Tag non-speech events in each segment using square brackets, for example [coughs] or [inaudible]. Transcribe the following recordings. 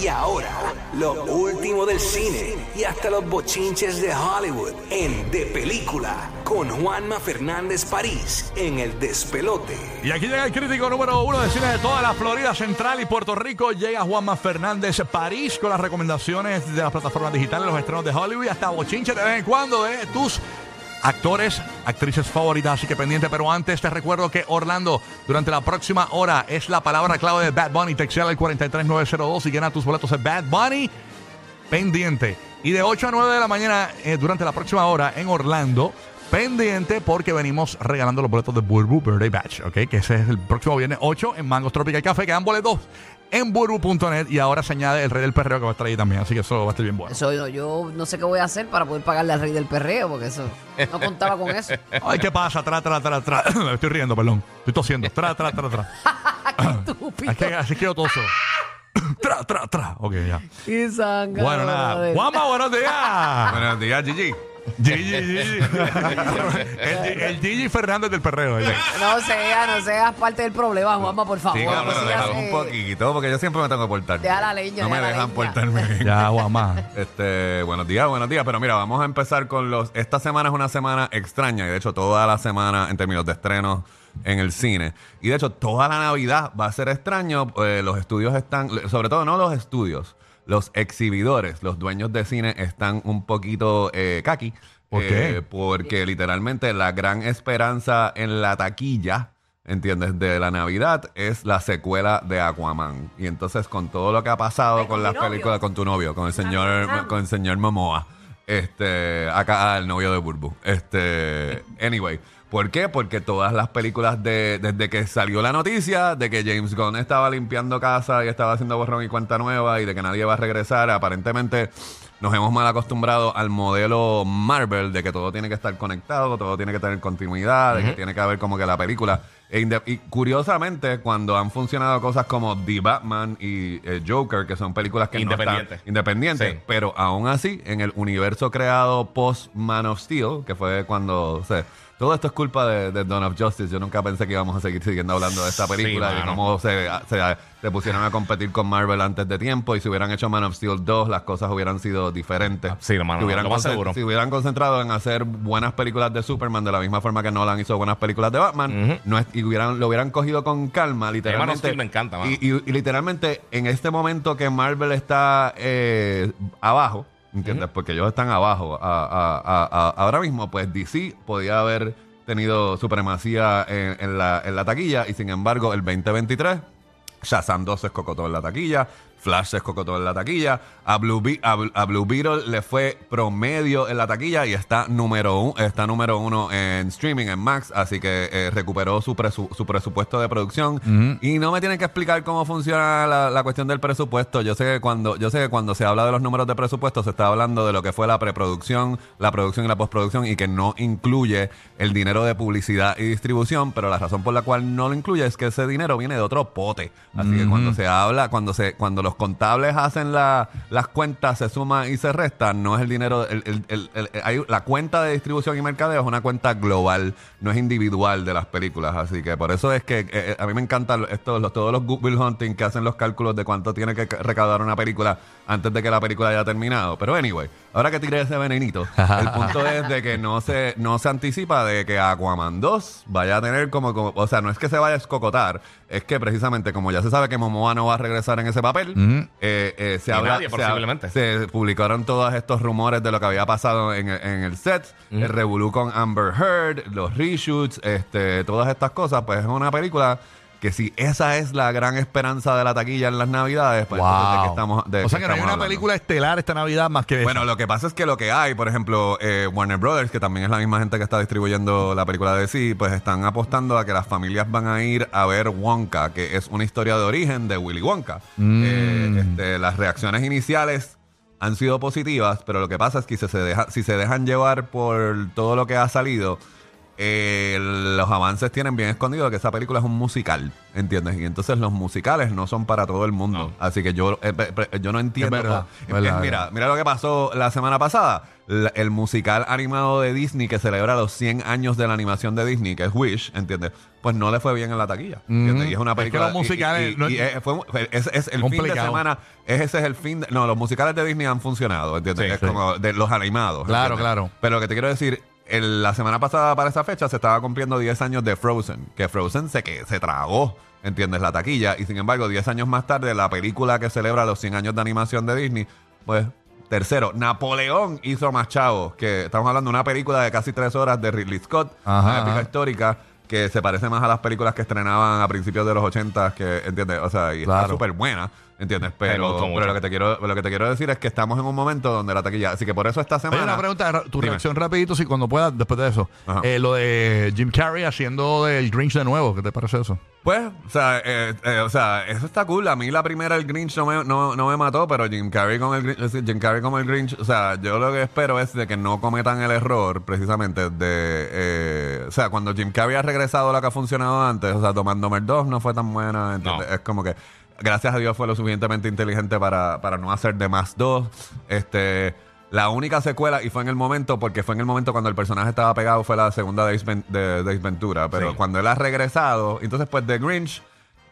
Y ahora, lo último del cine y hasta los bochinches de Hollywood en De Película con Juanma Fernández París en El Despelote. Y aquí llega el crítico número uno de cine de toda la Florida Central y Puerto Rico. Llega Juanma Fernández París con las recomendaciones de las plataformas digitales, los estrenos de Hollywood y hasta bochinche de vez en cuando de tus actores, actrices favoritas. Así que pendiente, pero antes te recuerdo que Orlando, durante la próxima hora, es la palabra clave de Bad Bunny. Texel al 43902 y llena tus boletos de Bad Bunny. Pendiente. Y de 8 a 9 de la mañana, eh, durante la próxima hora, en Orlando pendiente porque venimos regalando los boletos de Burbu Birthday Batch, ¿ok? Que ese es el próximo viernes 8 en Mangos Tropical Café. Quedan boletos en burbu.net y ahora se añade el Rey del Perreo que va a estar ahí también. Así que eso va a estar bien bueno. Eso yo, yo no sé qué voy a hacer para poder pagarle al rey del perreo, porque eso no contaba con eso. [laughs] Ay, ¿qué pasa? Tra, tra, tra, tra. [coughs] Me estoy riendo, perdón. Estoy tosiendo. Tra, tra, tra, tra. [laughs] qué [coughs] estúpido. Que así que yo toso. [coughs] tra, tra, tra. Ok, ya. Qué sangre. Bueno, nada. Juanma, buenos días. Buenos días, Gigi. [laughs] Gigi, Gigi. el, el Gigi Fernández del Perreo. No seas, no seas parte del problema, Juanma, por favor. Sí, no pero sigas, déjame un eh, poquito, porque yo siempre me tengo que portar. Deja la leña, No me deja la dejan leña. portarme bien. [laughs] Ya, Juanma. Este, buenos días, buenos días. Pero mira, vamos a empezar con los. Esta semana es una semana extraña y de hecho toda la semana en términos de estrenos en el cine. Y de hecho toda la Navidad va a ser extraño. eh, los estudios están, sobre todo no los estudios, los exhibidores, los dueños de cine están un poquito eh, kaki. ¿Por qué? Eh, porque literalmente la gran esperanza en la taquilla. ¿Entiendes? De la Navidad es la secuela de Aquaman. Y entonces, con todo lo que ha pasado Ay, con con las novio. películas, con tu novio, con el señor, con el señor Momoa. Este, acá ah, el novio de Burbu. Este, anyway, ¿por qué? Porque todas las películas de desde que salió la noticia de que James Gunn estaba limpiando casa y estaba haciendo borrón y cuenta nueva y de que nadie va a regresar, aparentemente nos hemos mal acostumbrado al modelo Marvel de que todo tiene que estar conectado, todo tiene que tener continuidad, de que tiene que haber como que la película. E y curiosamente, cuando han funcionado cosas como The Batman y eh, Joker, que son películas que no están- Independientes. independientes, Sí. pero aún así, en el universo creado post Man of Steel, que fue cuando, o sea, todo esto es culpa de, de Dawn of Justice. Yo nunca pensé que íbamos a seguir siguiendo hablando de esta película y de mano. cómo se, se, se pusieron a competir con Marvel antes de tiempo y si hubieran hecho Man of Steel 2, las cosas hubieran sido diferentes. Sí, mano, Si hubieran lo más seguro. Si hubieran concentrado en hacer buenas películas de Superman de la misma forma que Nolan hizo buenas películas de Batman, no es- y hubieran, lo hubieran cogido con calma, literalmente. Steel me encanta, mano. y, y- y literalmente en este momento que Marvel está eh, abajo, ¿entiendes? Porque ellos están abajo a- a- a- a- ahora mismo, pues DC podía haber tenido supremacía en, en la, en la taquilla y sin embargo el 2023 Shazam 2 se escocotó en la taquilla. Flash se escocotó en la taquilla. A Blue, Be- a, Bl- a Blue Beetle le fue promedio en la taquilla y está número, un- está número uno en streaming, en Max. Así que eh, recuperó su, presu- su presupuesto de producción. Y no me tienen que explicar cómo funciona la, la cuestión del presupuesto. Yo sé, que cuando, yo sé que cuando se habla de los números de presupuesto se está hablando de lo que fue la preproducción, la producción y la postproducción y que no incluye el dinero de publicidad y distribución. Pero la razón por la cual no lo incluye es que ese dinero viene de otro pote. Así que cuando se habla, cuando se, cuando los contables hacen la- las cuentas, se suman y se restan, no es el dinero, el- el- el- hay- la cuenta de distribución y mercadeo es una cuenta global, no es individual de las películas. Así que por eso es que eh, eh, a mí me encantan estos, los, todos los Google Hunting que hacen los cálculos de cuánto tiene que recaudar una película antes de que la película haya terminado. Pero anyway, ahora que tiré ese venenito, el punto es de que no se, no se anticipa de que Aquaman 2 vaya a tener como, como, o sea, no es que se vaya a escocotar, es que precisamente como ya se sabe que Momoa no va a regresar en ese papel, eh, eh, se habla, nadie, se, posiblemente. se publicaron todos estos rumores de lo que había pasado en, en el set, el revolú con Amber Heard, los reshoots, este, todas estas cosas, pues es una película que si esa es la gran esperanza de la taquilla en las navidades, pues entonces de qué estamos de o qué sea que no hay estamos una hablando? película estelar esta Navidad más que. Bueno, lo que pasa es que lo que hay, por ejemplo, eh, Warner Brothers, que también es la misma gente que está distribuyendo la película de sí, pues están apostando a que las familias van a ir a ver Wonka, que es una historia de origen de Willy Wonka. Eh, este, las reacciones iniciales han sido positivas, pero lo que pasa es que si se, deja, si se dejan llevar por todo lo que ha salido, eh, los avances tienen bien escondido que esa película es un musical, ¿entiendes? Y entonces los musicales no son para todo el mundo. Así que yo, eh, yo no entiendo. Es verdad, Eh, verdad, mira, mira lo que pasó la semana pasada. La- el musical animado de Disney que celebra los 100 años de la animación de Disney, que es Wish, ¿entiendes? Pues no le fue bien en la taquilla. ¿entiendes? Y es una Es que película. los musicales y- y- no- y, fue, fue- es, es el fin de Complicado. semana. es- ese es el fin. de- no, los musicales de Disney han funcionado, ¿entiendes? Sí, es sí. como de los animados. Claro, ¿entiendes? claro. Pero lo que te quiero decir, el- la semana pasada para esa fecha se estaba cumpliendo 10 años de Frozen, que Frozen se, que, se tragó, ¿entiendes? La taquilla. Y sin embargo, 10 años más tarde, la película que celebra los 100 años de animación de Disney, pues... Tercero, Napoleón hizo más chavos, que estamos hablando de una película de casi tres horas de Ridley Scott, Ajá, una épica histórica que se parece más a las películas que estrenaban a principios de los 80, que, ¿entiendes? O sea, y está súper buena, ¿entiendes? Pero, pero lo, que te quiero, lo que te quiero decir es que estamos en un momento donde la taquilla... Así que por eso esta semana... Oye, una pregunta, tu Dime. reacción rapidito, si cuando puedas, después de eso. Eh, lo de Jim Carrey haciendo del Grinch de nuevo, ¿qué te parece eso? Pues, o sea, eh, eh, o sea, eso está cool. A mí la primera, el Grinch, no me, no, no me mató, pero Jim Carrey con el Grinch, Jim Carrey con el Grinch, o sea, yo lo que espero es de que no cometan el error, precisamente, de, eh, o sea, cuando Jim Carrey ha regresado a la que ha funcionado antes, o sea, Tomando Mer 2 no fue tan buena, ¿entiendes? No. Es como que, gracias a Dios fue lo suficientemente inteligente para, para no hacer de más dos. Este... La única secuela, y fue en el momento, porque fue en el momento cuando el personaje estaba pegado, fue la segunda de Ace, Ven- de, de Ace Ventura. Pero Sí. cuando él ha regresado, entonces pues The Grinch,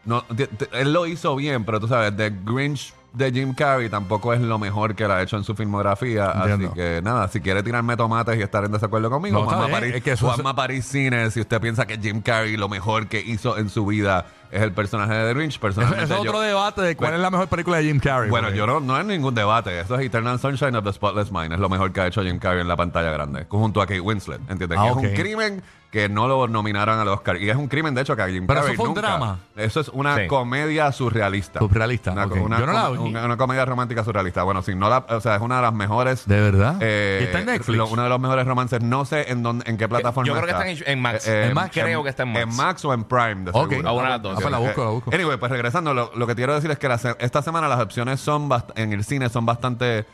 no, él lo hizo bien, pero tú sabes, The Grinch de Jim Carrey tampoco es lo mejor que él ha hecho en su filmografía. Entiendo. Así que nada, si quiere tirarme tomates y estar en desacuerdo conmigo, No, Juanma, París, es que Juanma París Cine, si usted piensa que Jim Carrey lo mejor que hizo en su vida es el personaje de The Grinch, Ese personalmente es otro yo- debate de cuál es la mejor película de Jim Carrey. bueno, porque- yo no, no hay ningún debate. Eso es Eternal Sunshine of the Spotless Mind. Es lo mejor que ha hecho Jim Carrey en la pantalla grande. Junto a Kate Winslet. ¿Entiendes? Ah, Que ok. Es un crimen que no lo nominaron al Oscar. Y es un crimen, de hecho, que a Jim Pero eso Carrey fue un nunca- drama. Eso es una Sí. comedia surrealista. Surrealista, Una, ok. una Yo no la com- vi. una- una comedia romántica surrealista. Bueno, si no la... O sea, es una de las mejores... ¿De verdad? eh, ¿Y está en Netflix? lo- uno de los mejores romances. No sé en dónde, en qué plataforma yo creo que está en- en Max. En Max, creo que está en Max. En Max o en Prime, de Ok. seguro. Ah, una de las dos. Pues la busco, la busco. Anyway, pues regresando, lo, lo que quiero decir es que la se- esta semana las opciones son bast- en el cine son bastante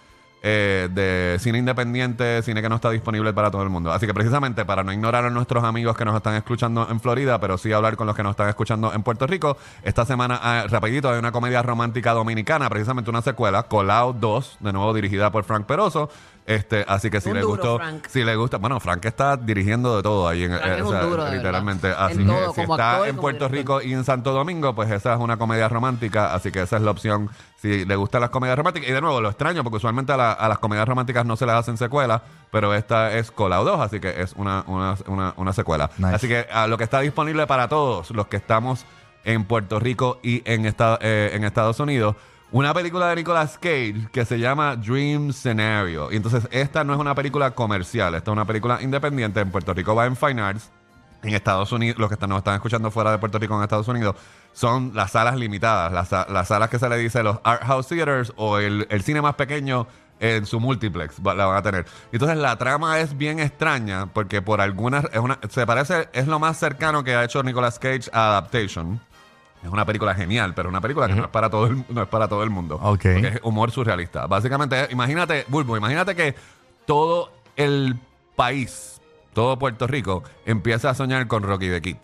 eh, de cine independiente, cine que no está disponible para todo el mundo. Así que precisamente para no ignorar a nuestros amigos que nos están escuchando en Florida, pero sí hablar con los que nos están escuchando en Puerto Rico, esta semana, ah, rapidito, hay una comedia romántica dominicana, precisamente una secuela, Colao 2, de nuevo dirigida por Frank Peroso. Este, así que si Un le duro, gustó, Frank. si le gusta, bueno, Frank está dirigiendo de todo ahí en Frank eh, es o un sea, duro, de literalmente. verdad. Así En que todo, si como está y en como Puerto director. Rico y en Santo Domingo, pues esa es una comedia romántica, así que esa es la opción si le gustan las comedias románticas. Y de nuevo, lo extraño, porque usualmente a, la- a las comedias románticas no se les hacen secuelas, pero esta es Colao 2, así que es una, una, una, una secuela. Nice. Así que a lo que está disponible para todos los que estamos en Puerto Rico y en, esta- eh, en Estados Unidos. Una película de Nicolas Cage que se llama Dream Scenario. Y entonces esta no es una película comercial, esta es una película independiente. En Puerto Rico va en Fine Arts. En Estados Unidos, los que están, nos están escuchando fuera de Puerto Rico en Estados Unidos, son las salas limitadas, las, las salas que se le dice los Art House Theaters o el, el cine más pequeño en su multiplex la van a tener. Entonces la trama es bien extraña porque por algunas es una se parece es lo más cercano que ha hecho Nicolas Cage a Adaptation. Es una película genial, pero una película que no es para todo el, no es para todo el mundo. Ok. Porque es humor surrealista. Básicamente, imagínate, Bulbo, imagínate que todo el país, todo Puerto Rico, empieza a soñar con Rocky the Kid.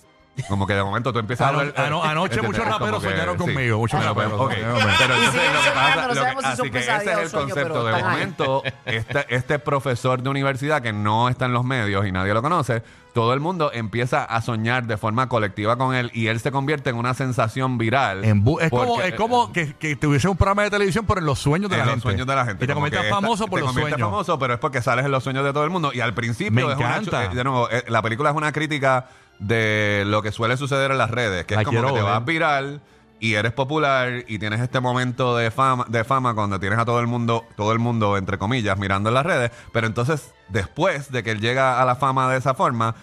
Como que de momento tú empiezas Ano- a ver. ano- anoche ¿entiendes? muchos como raperos que- soñaron sí. conmigo, muchos pues, raperos ok. soñaron. Pero Y entonces siguen lo que soñando, pasa. no lo que- sabemos si son así que ese pesadillas es o el sueños, concepto. pero De están ahí. momento, este, este profesor de universidad que no está en los medios y nadie lo conoce, todo el mundo empieza a soñar de forma colectiva con él y él se convierte en una sensación viral. En bu- es como, porque- es como que, que tuviese un programa de televisión, pero en los sueños de en la los gente. sueños de la gente. Y te Como conviertes esta- famoso por te los conviertes sueños. famoso, pero es porque sales en los sueños de todo el mundo. Y al principio Me es una encanta. eh, de nuevo, eh, la película es una crítica de lo que suele suceder en las redes, que La es como que quiero te ver. vas viral y eres popular y tienes este momento de fama, de fama cuando tienes a todo el mundo, todo el mundo, entre comillas, mirando en las redes. Pero entonces, después de que él llega a la fama de esa forma,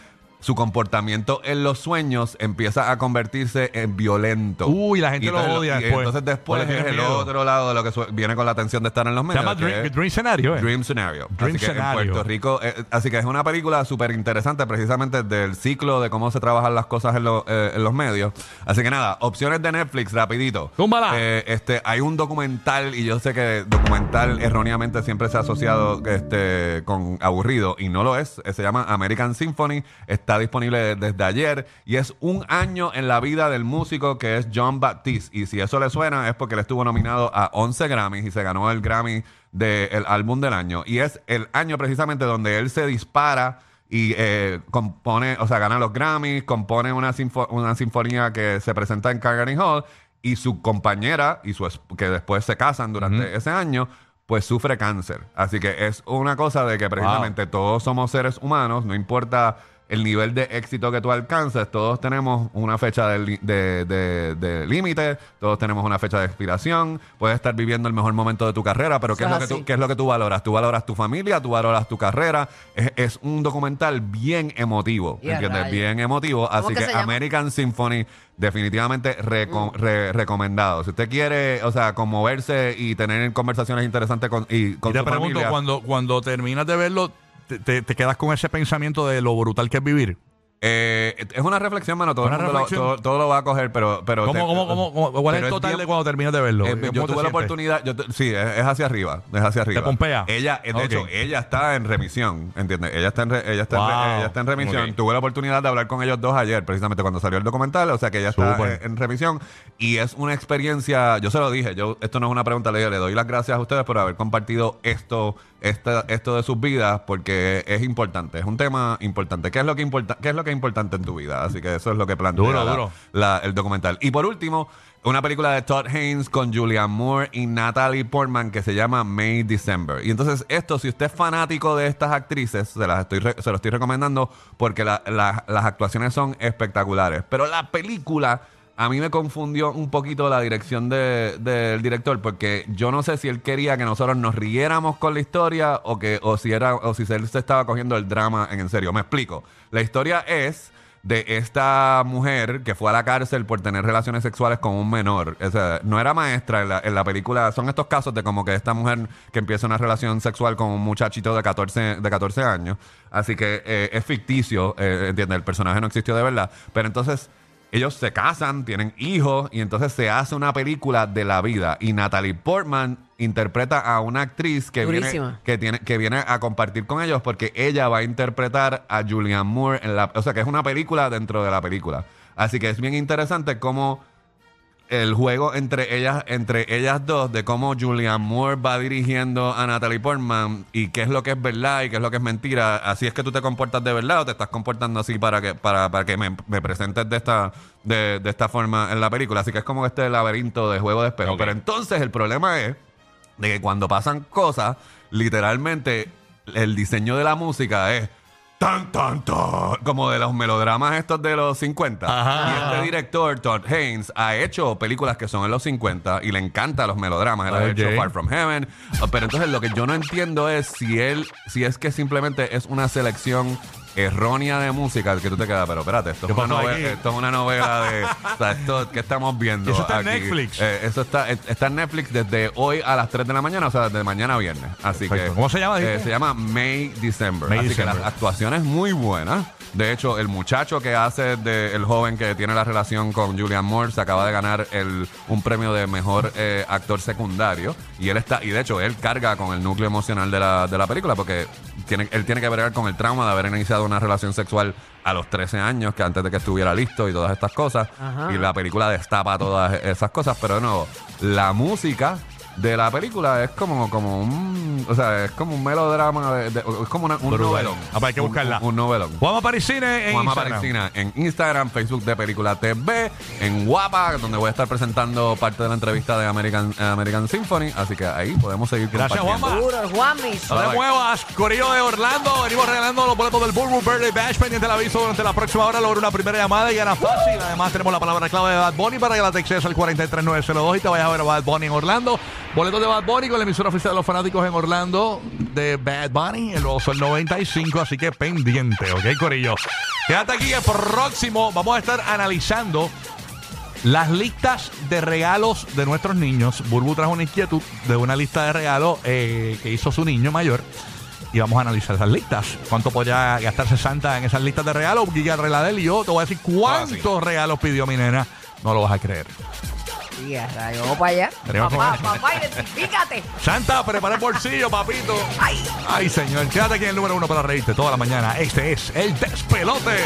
su comportamiento en los sueños empieza a convertirse en violento. Uy, la gente Y lo odia y después. entonces después es el miedo. otro lado de lo que viene con la atención de estar en los Se medios. llama que Dream, Dream Scenario, ¿eh? Dream Scenario. Dream así que Scenario. en Puerto Rico, eh, así que es una película súper interesante precisamente del ciclo de cómo se trabajan las cosas en, lo- eh, en los medios. Así que nada, opciones de Netflix, rapidito. Túmbala. Este, hay un documental y yo sé que documental erróneamente siempre se ha asociado este, con aburrido y no lo es. Se llama American Symphony. Está está disponible desde ayer y es un año en la vida del músico que es John Baptiste. Y si eso le suena es porque él estuvo nominado a 11 Grammys y se ganó el Grammy del álbum del año. Y es el año precisamente donde él se dispara y eh, compone, o sea, gana los Grammys, compone una, una sinfonía que se presenta en Carnegie Hall y su compañera, y su que después se casan durante ese año, pues sufre cáncer. Así que es una cosa de que precisamente todos somos seres humanos, no importa el nivel de éxito que tú alcances, todos tenemos una fecha de, límite, todos tenemos una fecha de expiración, puedes estar viviendo el mejor momento de tu carrera, pero ¿qué, es lo, que tú, ¿qué es lo que tú valoras? Tú valoras tu familia, tú valoras tu carrera. Es, un documental bien emotivo, ¿entiendes? Bien emotivo. Así que, American Symphony definitivamente mm. recomendado. Si usted quiere, o sea, conmoverse y tener conversaciones interesantes con, y con te pregunto, cuando, cuando terminas de verlo, te, quedas con ese pensamiento de lo brutal que es vivir. Eh, es una reflexión, mano. Todo, el mundo Lo, todo, lo va a coger, pero. pero ¿Cómo, cómo, cómo, cuál es el total de cuando terminas de verlo? Eh, yo tuve la oportunidad. Yo sí, es, hacia arriba. Es hacia arriba. ¿Te pompea? Ella, de hecho, ella está en remisión. ¿Entiendes? Ella está en, ella está en, ella está en remisión. Tuve la oportunidad de hablar con ellos dos ayer, precisamente cuando salió el documental. O sea que ella está en, remisión. Y es una experiencia. Yo se lo dije. yo Esto no es una pregunta. Le, le doy las gracias a ustedes por haber compartido esto esto de sus vidas porque es importante, es un tema importante. ¿Qué es lo que importa, qué es lo que es importante en tu vida? Así que eso es lo que plantea el documental. Y por último, una película de Todd Haynes con Julianne Moore y Natalie Portman que se llama May December. Y entonces esto, si usted es fanático de estas actrices, se las estoy se lo estoy recomendando porque las actuaciones son espectaculares. Pero la película a mí me confundió un poquito la dirección del director porque yo no sé si él quería que nosotros nos riéramos con la historia o que o si era o si él se estaba cogiendo el drama en serio. Me explico. La historia es de esta mujer que fue a la cárcel por tener relaciones sexuales con un menor. O sea, no era maestra en la, película. Son estos casos de como que esta mujer que empieza una relación sexual con un muchachito de 14, de 14 años. Así que eh, es ficticio, eh, ¿entiendes? El personaje no existió de verdad. Pero entonces ellos se casan, tienen hijos y entonces se hace una película de la vida. Y Natalie Portman interpreta a una actriz que viene, que, tiene, que viene a compartir con ellos porque ella va a interpretar a Julianne Moore en la... O sea, que es una película dentro de la película. Así que es bien interesante cómo el juego entre ellas, entre ellas dos, de cómo Julianne Moore va dirigiendo a Natalie Portman y qué es lo que es verdad y qué es lo que es mentira. Así es que tú te comportas de verdad o te estás comportando así para que, para, para que me, presentes de esta, de, de, esta forma en la película. Así que es como este laberinto de juego de espejo. Pero entonces el problema es de que cuando pasan cosas, literalmente el diseño de la música es tan, tan, tan, como de los melodramas estos de los 50. y este director, Todd Haynes, ha hecho películas que son en los 50 y le encantan los melodramas. Él ha hecho Far From Heaven. Pero entonces lo que yo no entiendo es si él, si es que simplemente es una selección errónea de música que tú te quedas, pero espérate, esto, es una, novela, esto es una novela de. o sea, esto que estamos viendo. Eso está en Netflix. Eh, eso está, está en Netflix desde hoy a las 3 de la mañana, o sea, desde mañana a viernes. Así que. ¿Cómo se llama? Eh, se llama May December. así que las actuaciones muy buenas. De hecho, el muchacho que hace de el joven que tiene la relación con Julian Moore se acaba de ganar el, un premio de mejor eh, actor secundario. Y él está, y de hecho, él carga con el núcleo emocional de la, de la película porque tiene, él tiene que ver con el trauma de haber iniciado una relación sexual a los 13 años, que antes de que estuviera listo y todas estas cosas. Y la película destapa todas esas cosas, pero nuevo, la música de la película es como, como un. O sea, es como un melodrama. De, es como una, un novelón. Ah, pues hay que buscarla. Un, novelón. Juanma Parisine en Juanma Parisina en Instagram, Facebook de Película TV, en Guapa, donde voy a estar presentando parte de la entrevista de American, American Symphony. Así que ahí podemos seguir Gracias, Juanma. Juanmis. No te muevas, Corillo de Orlando. Venimos regalando los boletos del Burbu Birthday Bash. Pendiente el aviso durante la próxima hora. Logro una primera llamada y gana fácil. Además, tenemos la palabra clave de Bad Bunny para que la textes al 43902 y te vayas a ver a Bad Bunny en Orlando. Boletos de Bad Bunny con la emisora oficial de los fanáticos en Orlando de Bad Bunny, el oso el 95, así que pendiente, ¿ok, Corillo? Quédate aquí el próximo, vamos a estar analizando las listas de regalos de nuestros niños. Burbu trajo una inquietud de una lista de regalos eh, que hizo su niño mayor. Y vamos a analizar esas listas. ¿Cuánto podría gastarse Santa en esas listas de regalos? Giga Reladel y yo te voy a decir cuántos regalos pidió mi nena. No lo vas a creer. Sí, vamos para allá. Papá, papá, identifícate. Santa, prepara el bolsillo, papito. Ay. Ay, señor. Quédate aquí en el número uno para reírte toda la mañana. Este es el despelote.